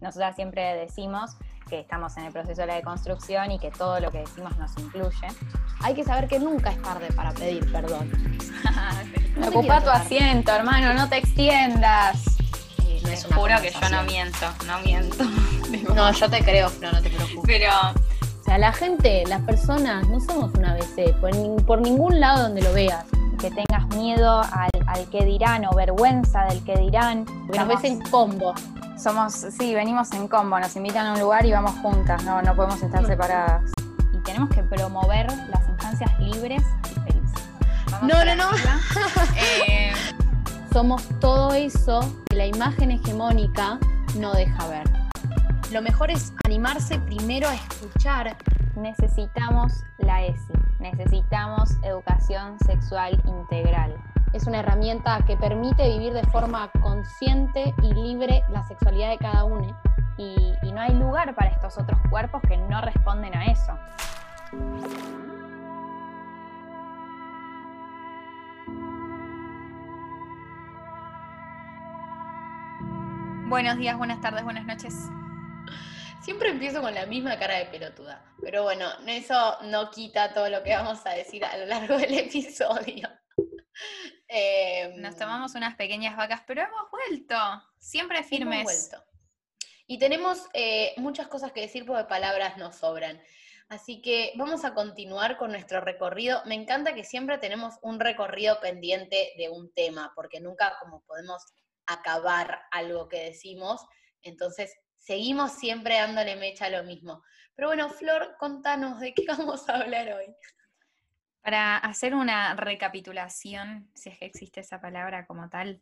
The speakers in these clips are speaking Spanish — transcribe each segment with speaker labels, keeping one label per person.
Speaker 1: Nosotras siempre decimos que estamos en el proceso de la deconstrucción y que todo lo que decimos nos incluye.
Speaker 2: Hay que saber que nunca es tarde para pedir perdón.
Speaker 1: No Ocupa tu asiento, hermano, no te extiendas.
Speaker 3: Me juro que yo no miento, no miento.
Speaker 2: No, yo te creo, Flo, no te preocupes.
Speaker 3: Pero
Speaker 2: O sea, la gente, las personas, no somos una ABC, por, por ningún lado donde lo veas.
Speaker 1: Que tengas miedo al, al que dirán o vergüenza del que dirán.
Speaker 2: Porque nos ves en combo.
Speaker 1: Somos, sí, venimos en combo, nos invitan a un lugar y vamos juntas, no, no podemos estar separadas. Y tenemos que promover las infancias libres y felices.
Speaker 3: vamos
Speaker 2: No, no, no.
Speaker 3: Eh,
Speaker 2: Somos todo eso que la imagen hegemónica no deja ver. Lo mejor es animarse primero a escuchar.
Speaker 1: Necesitamos la ESI, necesitamos educación sexual integral.
Speaker 2: Es una herramienta que permite vivir de forma consciente y libre la sexualidad de cada uno.
Speaker 1: Y, y no hay lugar para estos otros cuerpos que no responden a eso.
Speaker 3: buenos días, buenas tardes, buenas noches.
Speaker 2: Siempre empiezo con la misma cara de pelotuda. Pero bueno, eso no quita todo lo que vamos a decir a lo largo del episodio. Eh,
Speaker 3: Nos tomamos unas pequeñas vacas, pero hemos vuelto. Siempre
Speaker 2: hemos
Speaker 3: firmes.
Speaker 2: vuelto. Y tenemos eh, muchas cosas que decir porque palabras nos sobran. Así que vamos a continuar con nuestro recorrido. Me encanta que siempre tenemos un recorrido pendiente de un tema, porque nunca como podemos acabar algo que decimos. Entonces, seguimos siempre dándole mecha a lo mismo. Pero bueno, Flor, contanos de qué vamos a hablar hoy.
Speaker 3: Para hacer una recapitulación, si es que existe esa palabra como tal,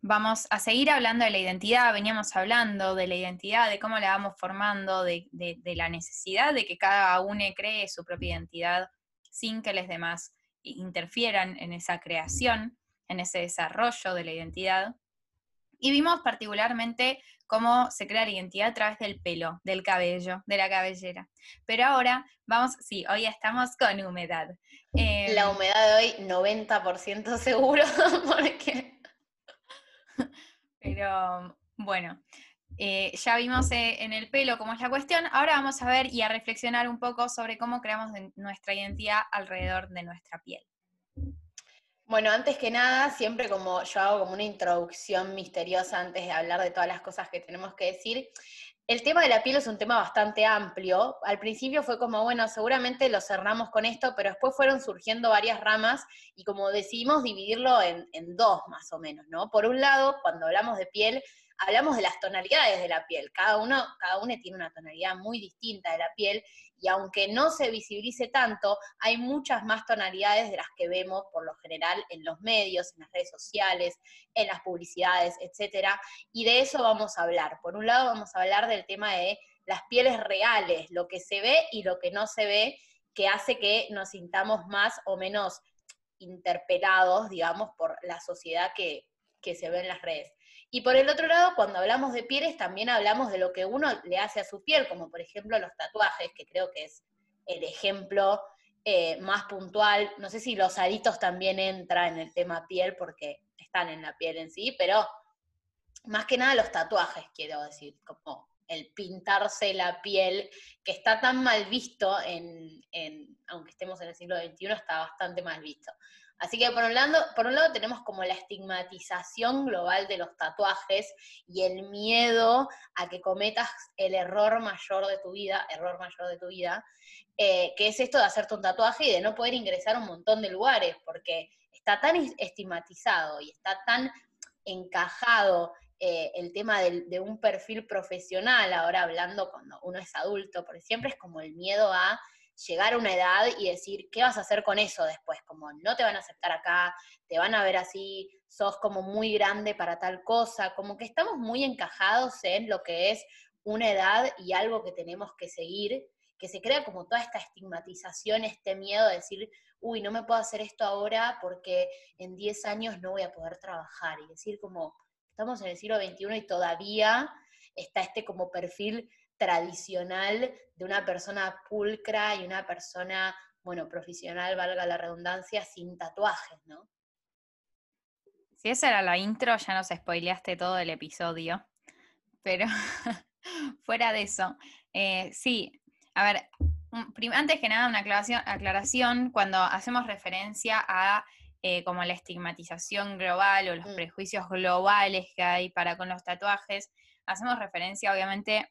Speaker 3: vamos a seguir hablando de la identidad, veníamos hablando de la identidad, de cómo la vamos formando, de, de- la necesidad de que cada uno cree su propia identidad sin que los demás interfieran en esa creación, en ese desarrollo de la identidad. Y vimos particularmente cómo se crea la identidad a través del pelo, del cabello, de la cabellera. Pero ahora vamos, sí, hoy estamos con humedad. Eh,
Speaker 2: La humedad de hoy, 90% seguro, porque
Speaker 3: Pero bueno, eh, ya vimos eh, en el pelo cómo es la cuestión. Ahora vamos a ver y a reflexionar un poco sobre cómo creamos nuestra identidad alrededor de nuestra piel.
Speaker 2: Bueno, antes que nada, siempre como yo hago como una introducción misteriosa antes de hablar de todas las cosas que tenemos que decir. El tema de la piel es un tema bastante amplio. Al principio fue como, bueno, seguramente lo cerramos con esto, pero después fueron surgiendo varias ramas y como decidimos dividirlo en, en dos más o menos, ¿no? Por un lado, cuando hablamos de piel, hablamos de las tonalidades de la piel. Cada uno, cada uno tiene una tonalidad muy distinta de la piel y aunque no se visibilice tanto, hay muchas más tonalidades de las que vemos por lo general en los medios, en las redes sociales, en las publicidades, etcétera, y de eso vamos a hablar. Por un lado vamos a hablar del tema de las pieles reales, lo que se ve y lo que no se ve, que hace que nos sintamos más o menos interpelados, digamos, por la sociedad que, que se ve en las redes. Y por el otro lado, cuando hablamos de pieles, también hablamos de lo que uno le hace a su piel, como por ejemplo los tatuajes, que creo que es el ejemplo eh, más puntual. No sé si los aritos también entran en el tema piel, porque están en la piel en sí, pero más que nada los tatuajes, quiero decir, como el pintarse la piel, que está tan mal visto, en, en- aunque estemos en el siglo XXI, está bastante mal visto. Así que por un, lado, por un lado tenemos como la estigmatización global de los tatuajes y el miedo a que cometas el error mayor de tu vida, error mayor de tu vida, eh, que es esto de hacerte un tatuaje y de no poder ingresar a un montón de lugares, porque está tan es- estigmatizado y está tan encajado eh, el tema del- de un perfil profesional, ahora hablando cuando uno es adulto, porque siempre es como el miedo a llegar a una edad y decir, ¿qué vas a hacer con eso después? Como no te van a aceptar acá, te van a ver así, sos como muy grande para tal cosa, como que estamos muy encajados en lo que es una edad y algo que tenemos que seguir, que se crea como toda esta estigmatización, este miedo de decir, uy, no me puedo hacer esto ahora porque en 10 años no voy a poder trabajar, y decir como, estamos en el siglo XXI y todavía está este como perfil tradicional de una persona pulcra y una persona, bueno, profesional, valga la redundancia, sin tatuajes, ¿no?
Speaker 3: Si esa era la intro, ya nos spoileaste todo el episodio. Pero fuera de eso, eh, sí, a ver, antes que nada una aclaración, aclaración cuando hacemos referencia a eh, como la estigmatización global o los mm. prejuicios globales que hay para con los tatuajes, hacemos referencia obviamente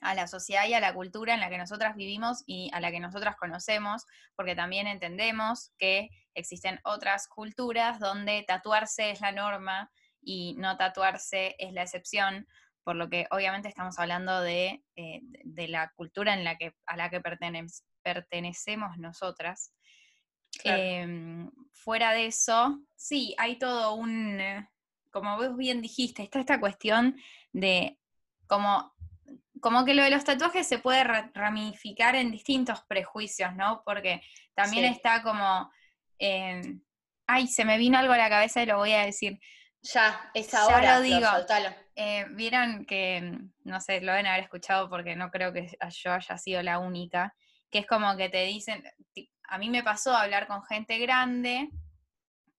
Speaker 3: a la sociedad y a la cultura en la que nosotras vivimos y a la que nosotras conocemos, porque también entendemos que existen otras culturas donde tatuarse es la norma y no tatuarse es la excepción, por lo que obviamente estamos hablando de, eh, la cultura en la que, a la que pertenecemos nosotras. Em, fuera de eso, sí, hay todo un, como vos bien dijiste, está esta cuestión de como como que lo de los tatuajes se puede ramificar en distintos prejuicios, ¿no? Porque también está como, em, ay, se me vino algo a la cabeza y lo voy a decir.
Speaker 2: Ya, es ahora, ya lo digo.
Speaker 3: Eh, Vieron que, no sé, lo deben haber escuchado porque no creo que yo haya sido la única, que es como que te dicen, a mí me pasó hablar con gente grande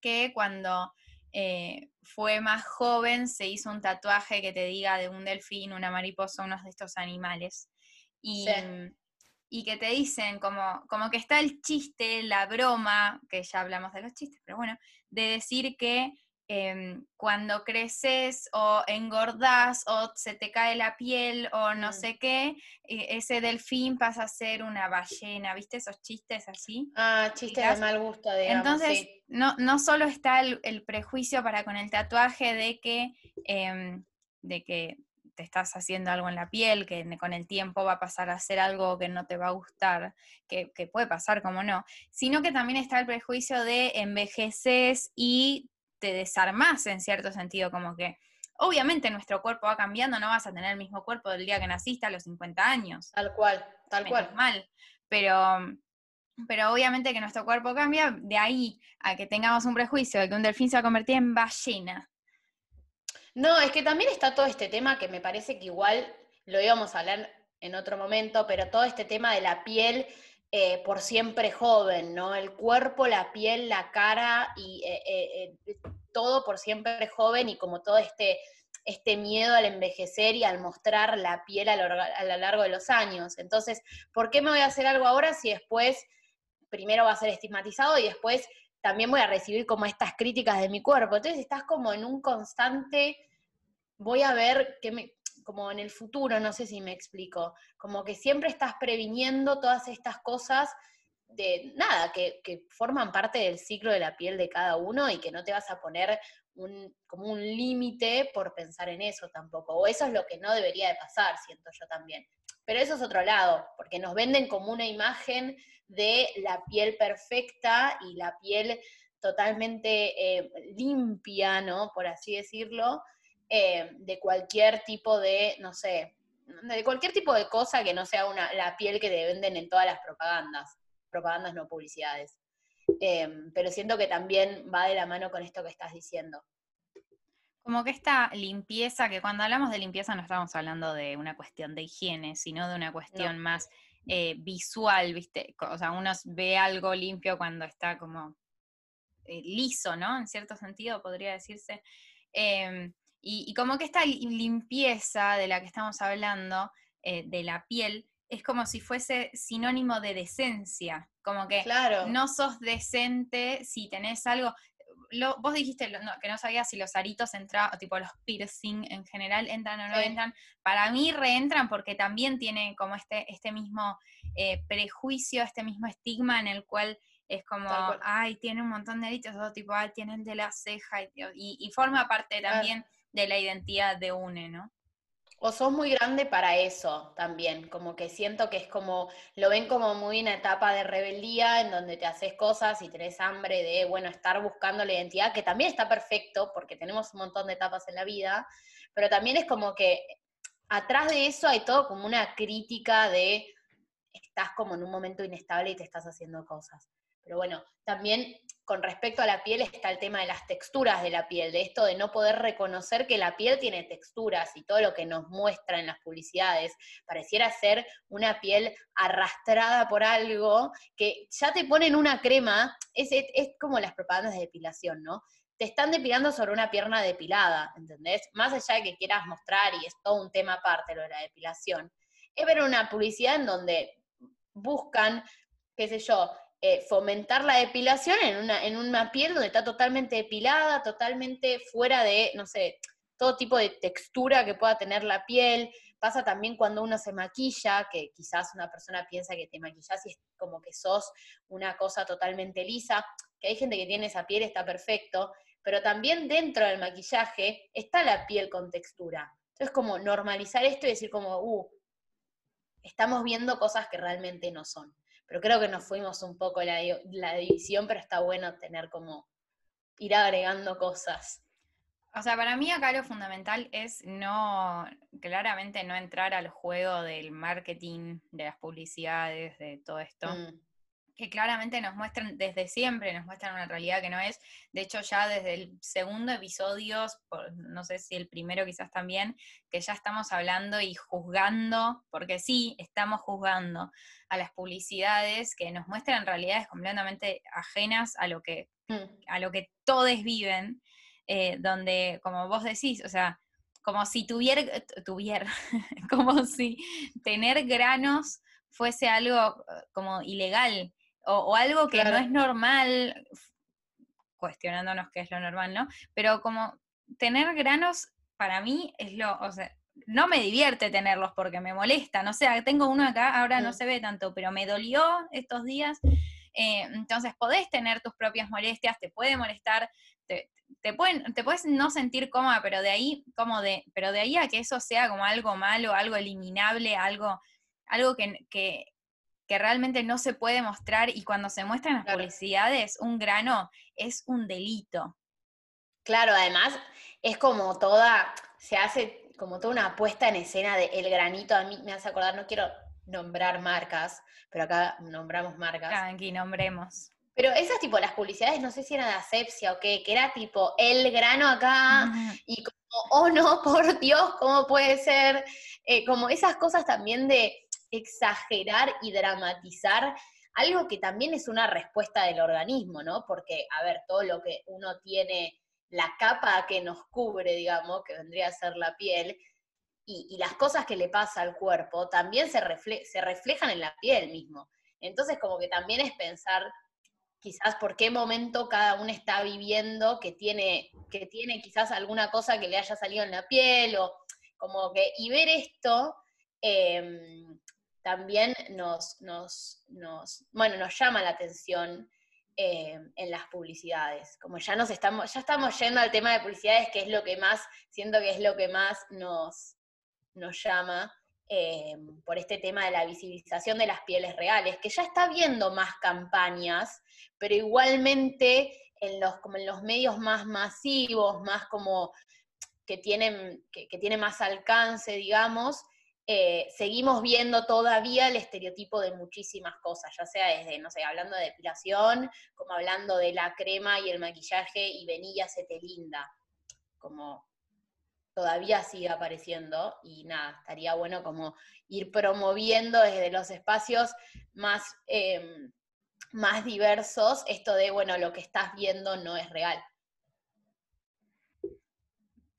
Speaker 3: que cuando eh, fue más joven, se hizo un tatuaje que te diga de un delfín, una mariposa, unos de estos animales. Y, y que te dicen como, como que está el chiste, la broma, que ya hablamos de los chistes, pero bueno, de decir que Em, cuando creces o engordás o se te cae la piel o no mm. sé qué, e, ese delfín pasa a ser una ballena, ¿viste esos chistes así?
Speaker 2: Ah, chistes de mal gusto, digamos.
Speaker 3: Entonces, no, no solo está el, prejuicio para con el tatuaje de que, em, de que te estás haciendo algo en la piel, que con el tiempo va a pasar a ser algo que no te va a gustar, que, que puede pasar como no, sino que también está el prejuicio de envejeces y te desarmás en cierto sentido, como que obviamente nuestro cuerpo va cambiando, no vas a tener el mismo cuerpo del día que naciste a los 50 años.
Speaker 2: Tal cual, tal cual.
Speaker 3: Mal, pero, pero obviamente que nuestro cuerpo cambia, de ahí a que tengamos un prejuicio de que un delfín se va a convertir en ballena.
Speaker 2: No, es que también está todo este tema que me parece que igual lo íbamos a hablar en otro momento, pero todo este tema de la piel eh, por siempre joven, ¿no? El cuerpo, la piel, la cara y eh, eh, todo por siempre joven y como todo este, este miedo al envejecer y al mostrar la piel a lo, largo de los años. Entonces, ¿por qué me voy a hacer algo ahora si después primero va a ser estigmatizado y después también voy a recibir como estas críticas de mi cuerpo? Entonces estás como en un constante, voy a ver qué me, como en el futuro, no sé si me explico, como que siempre estás previniendo todas estas cosas de nada, que, forman parte del ciclo de la piel de cada uno y que no te vas a poner un, como un límite por pensar en eso tampoco. O eso es lo que no debería de pasar, siento yo también. Pero eso es otro lado, porque nos venden como una imagen de la piel perfecta y la piel totalmente eh, limpia, ¿no? Por así decirlo, eh, de cualquier tipo de, no sé, de cualquier tipo de cosa que no sea una, la piel que te venden en todas las propagandas, propagandas no publicidades. Eh, pero siento que también va de la mano con esto que estás diciendo.
Speaker 3: Como que esta limpieza, que cuando hablamos de limpieza no estamos hablando de una cuestión de higiene, sino de una cuestión más eh, visual, ¿viste? O sea, uno ve algo limpio cuando está como liso, ¿no? En cierto sentido, podría decirse. Em, y, como que esta limpieza de la que estamos hablando, eh, de la piel, es como si fuese sinónimo de decencia. Como que no sos decente si tenés algo. vos dijiste que no sabías si los aritos entran, tipo los piercing en general, entran o no entran. Para mí reentran porque también tiene como este, este mismo eh, prejuicio, este mismo estigma en el cual es como, ay, tiene un montón de aritos, o tipo, ay, tiene el de la ceja, y, forma parte también de la identidad de UNE, ¿no?
Speaker 2: O sos muy grande para eso también, como que siento que es como, lo ven como muy una etapa de rebeldía en donde te haces cosas y tenés hambre de, bueno, estar buscando la identidad, que también está perfecto porque tenemos un montón de etapas en la vida, pero también es como que atrás de eso hay todo como una crítica de, estás como en un momento inestable y te estás haciendo cosas. Pero bueno, también con respecto a la piel está el tema de las texturas de la piel, de esto de no poder reconocer que la piel tiene texturas y todo lo que nos muestra en las publicidades pareciera ser una piel arrastrada por algo que ya te ponen una crema, es, es como las propagandas de depilación, ¿no? te están depilando sobre una pierna depilada, ¿entendés? Más allá de que quieras mostrar, y es todo un tema aparte lo de la depilación, es ver una publicidad en donde buscan, qué sé yo, eh, fomentar la depilación en una, en una piel donde está totalmente depilada, totalmente fuera de, no sé, todo tipo de textura que pueda tener la piel. Pasa también cuando uno se maquilla, que quizás una persona piensa que te maquillas y es como que sos una cosa totalmente lisa, que hay gente que tiene esa piel, está perfecto, pero también dentro del maquillaje está la piel con textura. Entonces, como normalizar esto y decir como, uh, estamos viendo cosas que realmente no son pero creo que nos fuimos un poco la, la división, pero está bueno tener como ir agregando cosas.
Speaker 3: O sea, para mí acá lo fundamental es no, claramente no entrar al juego del marketing, de las publicidades, de todo esto. Mm que claramente nos muestran desde siempre, nos muestran una realidad que no es. De hecho, ya desde el segundo episodio, no sé si el primero quizás también, que ya estamos hablando y juzgando, porque sí, estamos juzgando a las publicidades que nos muestran realidades completamente ajenas a lo que, mm. a lo que todos viven, eh, donde, como vos decís, o sea, como si tuviera, tuviera, como si tener granos fuese algo eh, como ilegal o, algo que no es normal, cuestionándonos qué es lo normal, ¿no? Pero como tener granos, para mí es lo, o sea, no me divierte tenerlos porque me molesta, no sé, tengo uno acá, ahora no se ve tanto, pero me dolió estos días. Eh, entonces podés tener tus propias molestias, te puede molestar, te, te, pueden, te puedes no sentir cómoda, pero de ahí, como de, pero de ahí a que eso sea como algo malo, algo eliminable, algo, algo que, que, que realmente no se puede mostrar y cuando se muestran las publicidades, un grano es un delito.
Speaker 2: Claro, además es como toda, se hace como toda una puesta en escena de el granito, a mí me hace acordar, no quiero nombrar marcas, pero acá nombramos marcas.
Speaker 3: Aquí nombremos.
Speaker 2: Pero esas tipo, las publicidades, no sé si era de asepsia o qué, que era tipo el grano acá y como, oh no, por Dios, ¿cómo puede ser? Eh, como esas cosas también de, exagerar y dramatizar algo que también es una respuesta del organismo, ¿no? Porque, a ver, todo lo que uno tiene, la capa que nos cubre, digamos, que vendría a ser la piel, y, las cosas que le pasa al cuerpo, también se, se reflejan en la piel mismo. Entonces, como que también es pensar quizás por qué momento cada uno está viviendo que tiene, que tiene quizás alguna cosa que le haya salido en la piel, o como que, y ver esto, eh, también nos, nos, nos, bueno, nos llama la atención eh, en las publicidades. Como ya nos estamos, ya estamos yendo al tema de publicidades, que es lo que más, siento que es lo que más nos, nos llama eh, por este tema de la visibilización de las pieles reales, que ya está viendo más campañas, pero igualmente en los, como en los medios más masivos, más como que tienen, que, que tienen más alcance, digamos, eh, seguimos viendo todavía el estereotipo de muchísimas cosas, ya sea desde, no sé, hablando de depilación, como hablando de la crema y el maquillaje y venilla se te linda, como todavía sigue apareciendo y nada, estaría bueno como ir promoviendo desde los espacios más, em, más diversos esto de, bueno, lo que estás viendo no es real.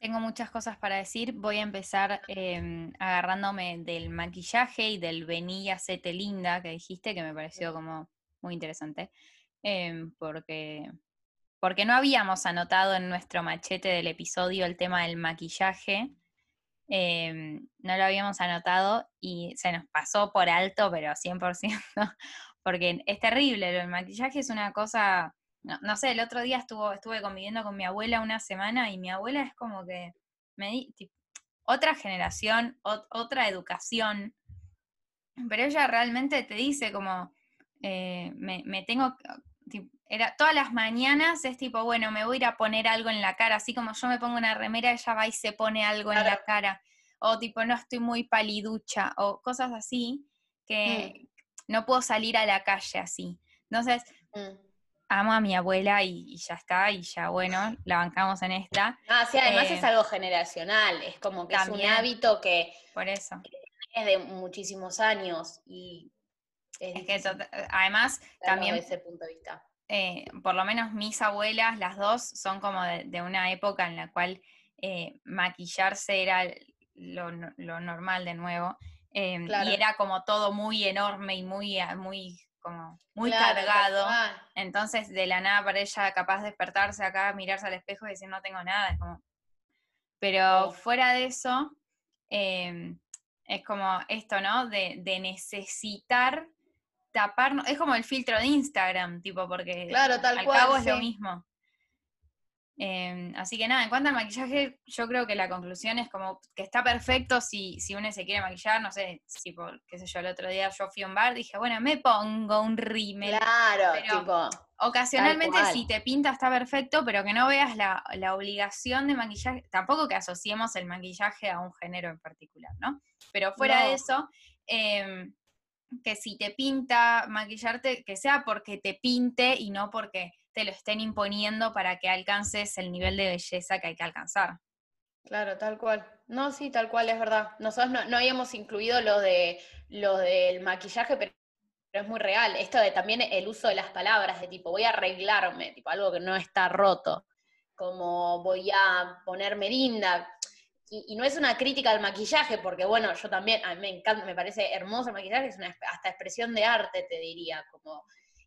Speaker 3: Tengo muchas cosas para decir. Voy a empezar em, agarrándome del maquillaje y del venilla sete linda que dijiste, que me pareció como muy interesante. Em, porque, porque no habíamos anotado en nuestro machete del episodio el tema del maquillaje. Em, no lo habíamos anotado y se nos pasó por alto, pero 100%, porque es terrible. El maquillaje es una cosa no, no sé, el otro día estuvo, estuve conviviendo con mi abuela una semana y mi abuela es como que me di, otra generación, otra educación, pero ella realmente te dice como, eh, me, me, tengo, era, todas las mañanas es tipo, bueno, me voy a ir a poner algo en la cara, así como yo me pongo una remera, ella va y se pone algo en la cara, o tipo, no estoy muy paliducha, o cosas así, que mm. no puedo salir a la calle así. Entonces, mm amo a mi abuela y, ya está, y ya bueno, la bancamos en esta.
Speaker 2: Ah, sí, además es eh, algo generacional, es como que es un hábito que,
Speaker 3: por eso.
Speaker 2: es de muchísimos años y
Speaker 3: es, que además también
Speaker 2: desde ese punto de vista.
Speaker 3: eh, por lo menos mis abuelas, las dos, son como de, una época en la cual eh, maquillarse era lo, normal de nuevo. Y era como todo muy enorme y muy, ah, muy, como muy cargado. Entonces, de la nada para ella capaz de despertarse acá, mirarse al espejo y decir no tengo nada. Pero fuera de eso, em, es como esto, ¿no? De, de necesitar taparnos, es como el filtro de Instagram, tipo, porque
Speaker 2: claro, tal
Speaker 3: al
Speaker 2: cual,
Speaker 3: cabo es lo mismo. Em, así que nada, en cuanto al maquillaje, yo creo que la conclusión es como que está perfecto si, si uno se quiere maquillar, no sé, si por, qué sé yo, el otro día yo fui a un bar, dije, bueno, me pongo un rímel.
Speaker 2: Claro, tipo.
Speaker 3: Ocasionalmente si te pinta está perfecto, pero que no veas la, obligación de maquillaje, tampoco que asociemos el maquillaje a un género en particular, ¿no? Pero fuera de eso, eh, que si te pinta maquillarte, que sea porque te pinte y no porque te lo estén imponiendo para que alcances el nivel de belleza que hay que alcanzar.
Speaker 2: Claro, tal cual. No, sí, tal cual, es verdad. Nosotros no, habíamos incluido lo, de, lo del maquillaje, pero es muy real. Esto de también el uso de las palabras, de tipo, voy a arreglarme, tipo, algo que no está roto, como voy a ponerme linda y, no es una crítica al maquillaje, porque bueno, yo también, a mí me encanta, me parece hermoso el maquillaje, es una hasta expresión de arte, te diría, como,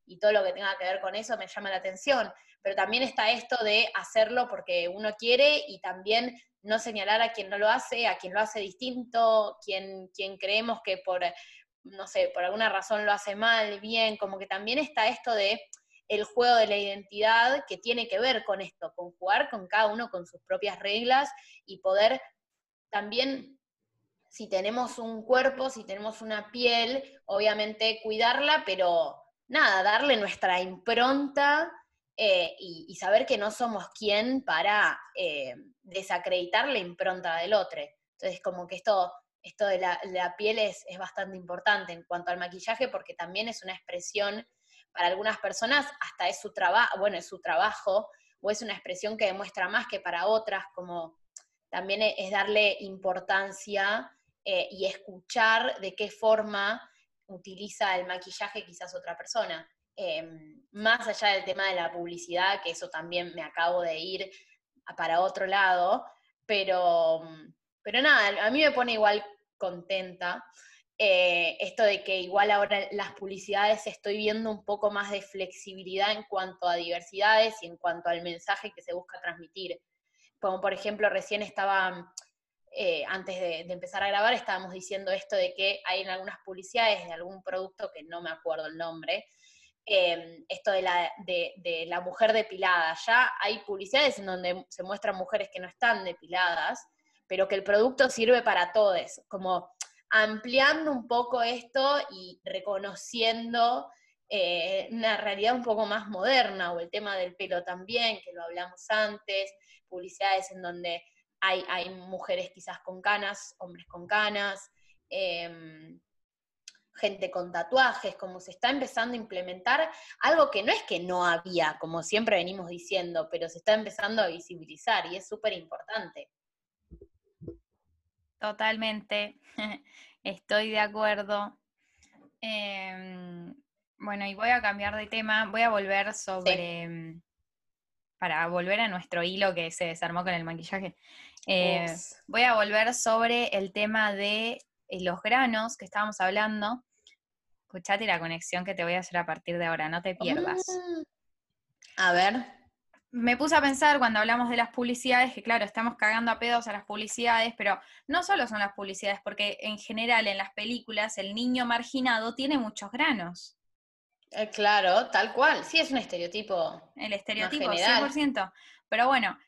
Speaker 2: y todo lo que tenga que ver con eso me llama la atención, pero también está esto de hacerlo porque uno quiere y también no señalar a quien no lo hace, a quien lo hace distinto, quien, quien creemos que por, no sé, por alguna razón lo hace mal, bien, como que también está esto de el juego de la identidad que tiene que ver con esto, con jugar con cada uno con sus propias reglas y poder también si tenemos un cuerpo, si tenemos una piel, obviamente cuidarla, pero nada, darle nuestra impronta eh, y, saber que no somos quien para eh, desacreditar la impronta del otro. Entonces, como que esto, esto de la, piel es, es, bastante importante en cuanto al maquillaje, porque también es una expresión para algunas personas, hasta es su trabajo, bueno, es su trabajo, o es una expresión que demuestra más que para otras, como también es darle importancia eh, y escuchar de qué forma utiliza el maquillaje quizás otra persona. Em, más allá del tema de la publicidad, que eso también me acabo de ir para otro lado, pero, pero nada, a mí me pone igual contenta eh, esto de que igual ahora las publicidades estoy viendo un poco más de flexibilidad en cuanto a diversidades y en cuanto al mensaje que se busca transmitir como por ejemplo recién estaba, eh, antes de, empezar a grabar, estábamos diciendo esto de que hay en algunas publicidades de algún producto que no me acuerdo el nombre, em, esto de la, de, la mujer depilada. Ya hay publicidades en donde se muestran mujeres que no están depiladas, pero que el producto sirve para todos, como ampliando un poco esto y reconociendo eh, una realidad un poco más moderna, o el tema del pelo también, que lo hablamos antes, publicidades en donde hay, hay mujeres quizás con canas, hombres con canas, em, gente con tatuajes, como se está empezando a implementar algo que no es que no había, como siempre venimos diciendo, pero se está empezando a visibilizar y es súper importante.
Speaker 3: Totalmente, estoy de acuerdo. Em, bueno, y voy a cambiar de tema, voy a volver sobre, em, para volver a nuestro hilo que se desarmó con el maquillaje, eh, voy a volver sobre el tema de eh, los granos que estábamos hablando. Escuchate la conexión que te voy a hacer a partir de ahora, no te pierdas.
Speaker 2: Ah. a ver.
Speaker 3: Me puse a pensar cuando hablamos de las publicidades, que claro, estamos cagando a pedos a las publicidades, pero no solo son las publicidades, porque en general en las películas el niño marginado tiene muchos granos.
Speaker 2: Eh, claro, tal cual. Sí, es un estereotipo.
Speaker 3: El estereotipo, 100%. Pero bueno,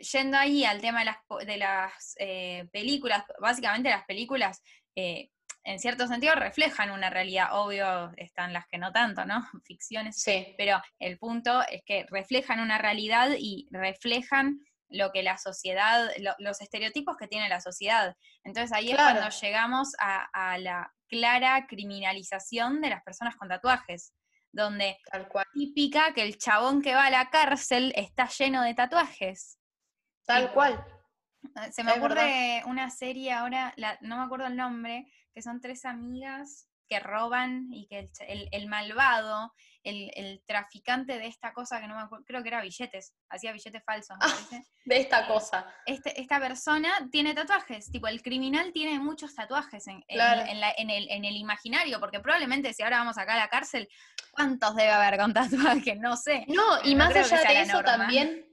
Speaker 3: yendo ahí al tema de las, de las eh, películas, básicamente las películas, eh, en cierto sentido, reflejan una realidad. Obvio, están las que no tanto, ¿no? Ficciones.
Speaker 2: Sí.
Speaker 3: Pero el punto es que reflejan una realidad y reflejan lo que la sociedad, los estereotipos que tiene la sociedad. Entonces ahí es cuando llegamos a, la clara criminalización de las personas con tatuajes donde
Speaker 2: Tal cual.
Speaker 3: típica que el chabón que va a la cárcel está lleno de tatuajes.
Speaker 2: Tal cual.
Speaker 3: Ah, se me ocurre una serie ahora, no me acuerdo el nombre, que son tres amigas que roban y que el, malvado, el, traficante de esta cosa que no me acuerdo, creo que era billetes, hacía billetes falsos,
Speaker 2: ah, de esta cosa.
Speaker 3: Este, esta persona tiene tatuajes, tipo el criminal tiene muchos tatuajes en, el, imaginario, porque probablemente si ahora vamos acá a la cárcel, ¿cuántos debe haber con tatuajes? No sé.
Speaker 2: No, y más allá de eso también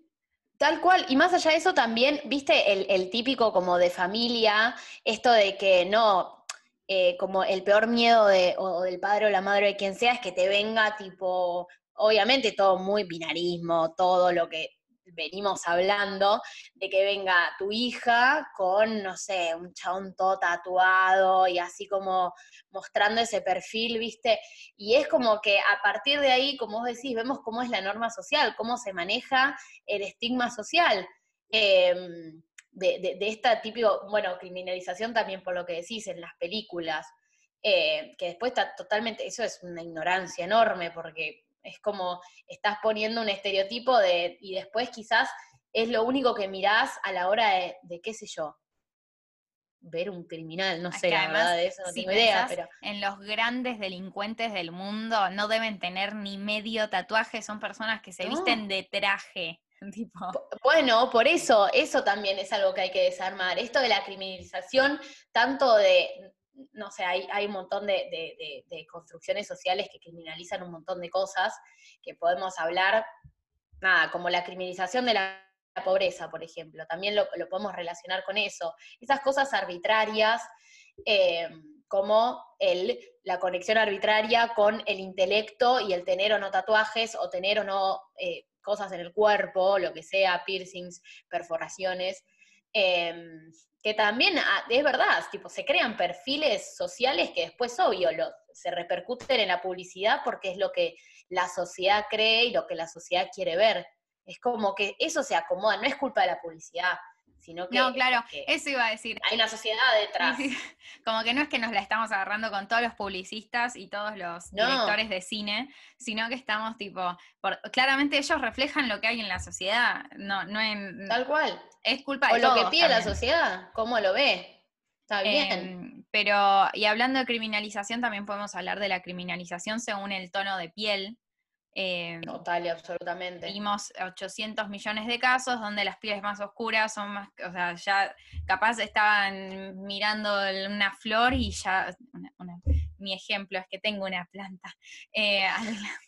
Speaker 2: Tal cual, y más allá de eso también, viste, el, típico como de familia, esto de que no, eh, como el peor miedo de, o del padre o la madre de quien sea es que te venga tipo, obviamente todo muy binarismo, todo lo que venimos hablando, de que venga tu hija con, no sé, un chabón todo tatuado y así como mostrando ese perfil, ¿viste? Y es como que a partir de ahí, como vos decís, vemos cómo es la norma social, cómo se maneja el estigma social. Em, de, esta típico, bueno, criminalización también por lo que decís en las películas, eh, que después está totalmente, eso es una ignorancia enorme, porque es como estás poniendo un estereotipo de, y después quizás es lo único que mirás a la hora de, qué sé yo, ver un criminal, no sé, la verdad de eso no tengo idea, pero...
Speaker 3: En los grandes delincuentes del mundo no deben tener ni medio tatuaje, son personas que se visten de traje.
Speaker 2: Bueno, por eso, eso también es algo que hay que desarmar. Esto de la criminalización, tanto de no sé, hay, hay un montón de, construcciones sociales que criminalizan un montón de cosas que podemos hablar, nada, como la criminalización de la pobreza, por ejemplo, también lo, podemos relacionar con eso. Esas cosas arbitrarias, eh, como el, la conexión arbitraria con el intelecto y el tener o no tatuajes o tener o no eh, cosas en el cuerpo, lo que sea, piercings, perforaciones. Em, que también ah, es verdad, tipo, se crean perfiles sociales que después, obvio, lo, se repercuten en la publicidad porque es lo que la sociedad cree y lo que la sociedad quiere ver. Es como que eso se acomoda, no es culpa de la publicidad, sino que...
Speaker 3: No, claro, eso iba a decir.
Speaker 2: Hay una sociedad detrás.
Speaker 3: Como que no es que nos la estamos agarrando con todos los publicistas y todos los directores de cine, sino que estamos tipo, claramente ellos reflejan lo que hay en la sociedad, no, no en...
Speaker 2: Tal cual.
Speaker 3: Es culpa de
Speaker 2: O lo que pide la sociedad, cómo lo ve. Está bien.
Speaker 3: Em, pero, y hablando de criminalización, también podemos hablar de la criminalización según el tono de piel
Speaker 2: eh, Total y absolutamente.
Speaker 3: Vimos 800 millones de casos donde las pieles más oscuras son más, o sea, ya capaz estaban mirando una flor y ya, mi ejemplo es que tengo una planta eh.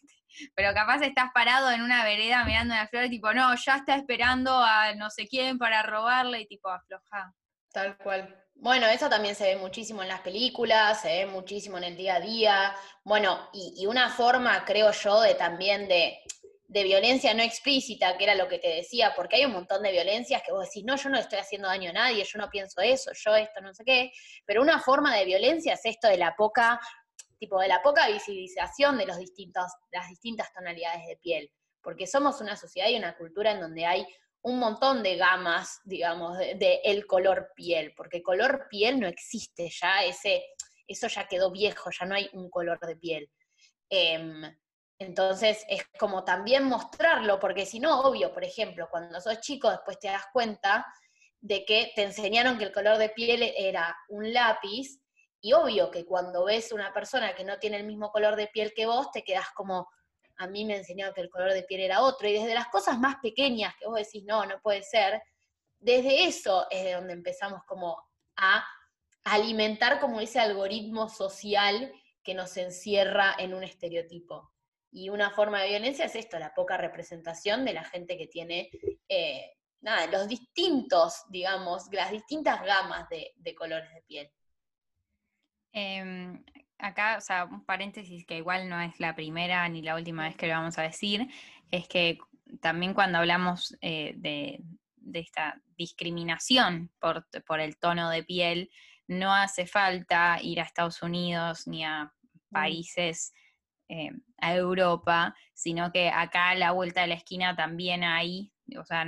Speaker 3: Pero capaz estás parado en una vereda mirando una flor y tipo, no, ya está esperando a no sé quién para robarle y tipo, afloja.
Speaker 2: Tal cual. Bueno, eso también se ve muchísimo en las películas, se ve muchísimo en el día a día. Bueno, y, una forma, creo yo, de también de, violencia no explícita, que era lo que te decía, porque hay un montón de violencias que vos decís, no, yo no estoy haciendo daño a nadie, yo no pienso eso, yo esto, no sé qué, pero una forma de violencia es esto de la poca, tipo, de la poca visibilización de los distintos, las distintas tonalidades de piel, porque somos una sociedad y una cultura en donde hay un montón de gamas, digamos, de, el color piel, porque color piel no existe ya, ese, eso ya quedó viejo, ya no hay un color de piel. Em, entonces es como también mostrarlo, porque si no, obvio, por ejemplo, cuando sos chico después te das cuenta de que te enseñaron que el color de piel era un lápiz, y obvio que cuando ves una persona que no tiene el mismo color de piel que vos, te quedas como, a mí me enseñado que el color de piel era otro, y desde las cosas más pequeñas que vos decís, no, no puede ser, desde eso es de donde empezamos como a alimentar como ese algoritmo social que nos encierra en un estereotipo. Y una forma de violencia es esto, la poca representación de la gente que tiene, eh, nada, los distintos, digamos, las distintas gamas de, colores de piel.
Speaker 3: Em, acá, o sea, un paréntesis que igual no es la primera ni la última vez que lo vamos a decir, es que también cuando hablamos eh, de, esta discriminación por, el tono de piel, no hace falta ir a Estados Unidos ni a mm. países, eh, a Europa, sino que acá a la vuelta de la esquina también hay, o sea,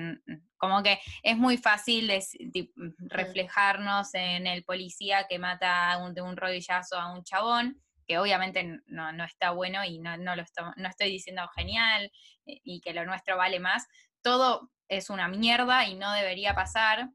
Speaker 3: como que es muy fácil mm, reflejarnos en el policía que mata de un rodillazo a un chabón, que obviamente no, está bueno y no, lo no estoy diciendo genial eh, y que lo nuestro vale más. Todo es una mierda y no debería pasar.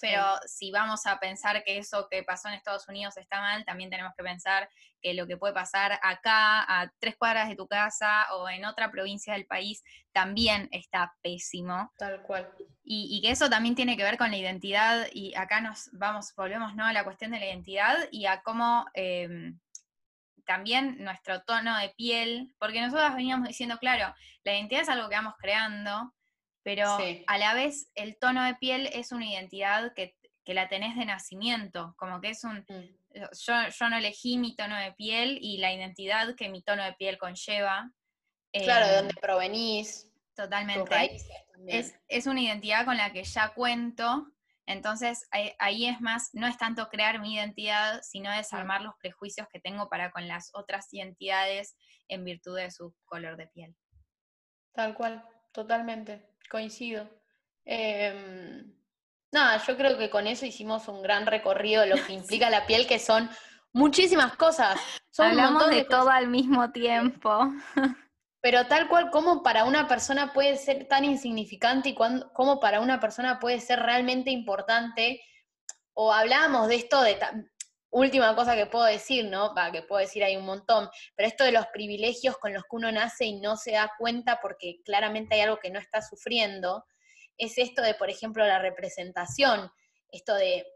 Speaker 3: Pero si vamos a pensar que eso que pasó en Estados Unidos está mal, también tenemos que pensar que lo que puede pasar acá, a tres cuadras de tu casa o en otra provincia del país, también está pésimo.
Speaker 2: Tal cual.
Speaker 3: Y, que eso también tiene que ver con la identidad, y acá nos vamos, volvemos ¿no? a la cuestión de la identidad y a cómo em, también nuestro tono de piel, porque nosotros veníamos diciendo, claro, la identidad es algo que vamos creando, pero a la vez el tono de piel es una identidad que, la tenés de nacimiento, como que es un... Mm. Yo, no elegí mi tono de piel y la identidad que mi tono de piel conlleva.
Speaker 2: Claro, de dónde em, provenís.
Speaker 3: Totalmente. Es, es, una identidad con la que ya cuento, entonces ahí, es más, no es tanto crear mi identidad, sino desarmar los prejuicios que tengo para con las otras identidades en virtud de su color de piel.
Speaker 2: Tal cual, totalmente coincido. Em, nada, yo creo que con eso hicimos un gran recorrido de lo que implica la piel, que son muchísimas cosas.
Speaker 3: Hablamos de, todo al mismo tiempo.
Speaker 2: Pero tal cual como para una persona puede ser tan insignificante y como para una persona puede ser realmente importante, o hablamos de esto de última cosa que puedo decir, ¿no? Va, que puedo decir hay un montón, pero esto de los privilegios con los que uno nace y no se da cuenta porque claramente hay algo que no está sufriendo, es esto de, por ejemplo, la representación, esto de,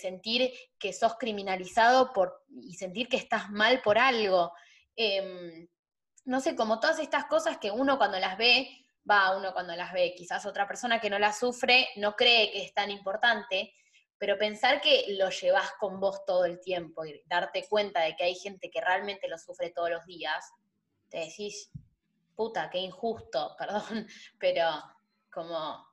Speaker 2: sentir que sos criminalizado por, y sentir que estás mal por algo. Em, no sé, como todas estas cosas que uno cuando las ve, va, uno cuando las ve, quizás otra persona que no las sufre no cree que es tan importante, pero pensar que lo llevas con vos todo el tiempo y darte cuenta de que hay gente que realmente lo sufre todos los días, te decís, puta, qué injusto, perdón, pero como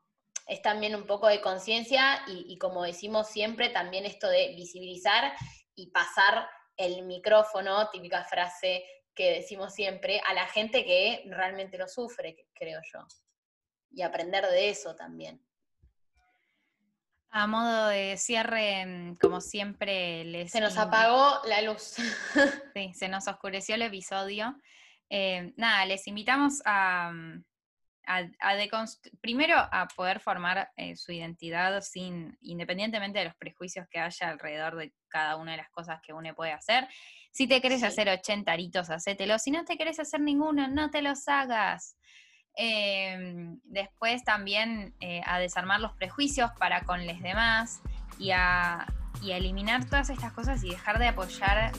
Speaker 2: es también un poco de conciencia y, como decimos siempre, también esto de visibilizar y pasar el micrófono, típica frase que decimos siempre, a la gente que realmente lo sufre, creo yo. Y aprender de eso también.
Speaker 3: A modo de cierre, mm, como siempre, les.
Speaker 2: Se nos apagó la luz.
Speaker 3: sí, se nos oscureció el episodio. Eh, nada, les invitamos a, mm, primero a poder formar eh, su identidad sin, independientemente de los prejuicios que haya alrededor de cada una de las cosas que uno puede hacer. Si te querés hacer 80 aritos, hacételo. Si no te querés hacer ninguno, no te los hagas. Em, después también eh, a desarmar los prejuicios para con los demás y a, eliminar todas estas cosas y dejar de apoyar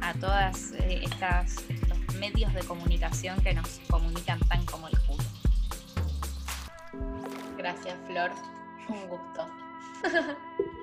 Speaker 3: a todas eh, estas estos medios de comunicación que nos comunican tan como el culo.
Speaker 2: Gracias, Flor. Un gusto.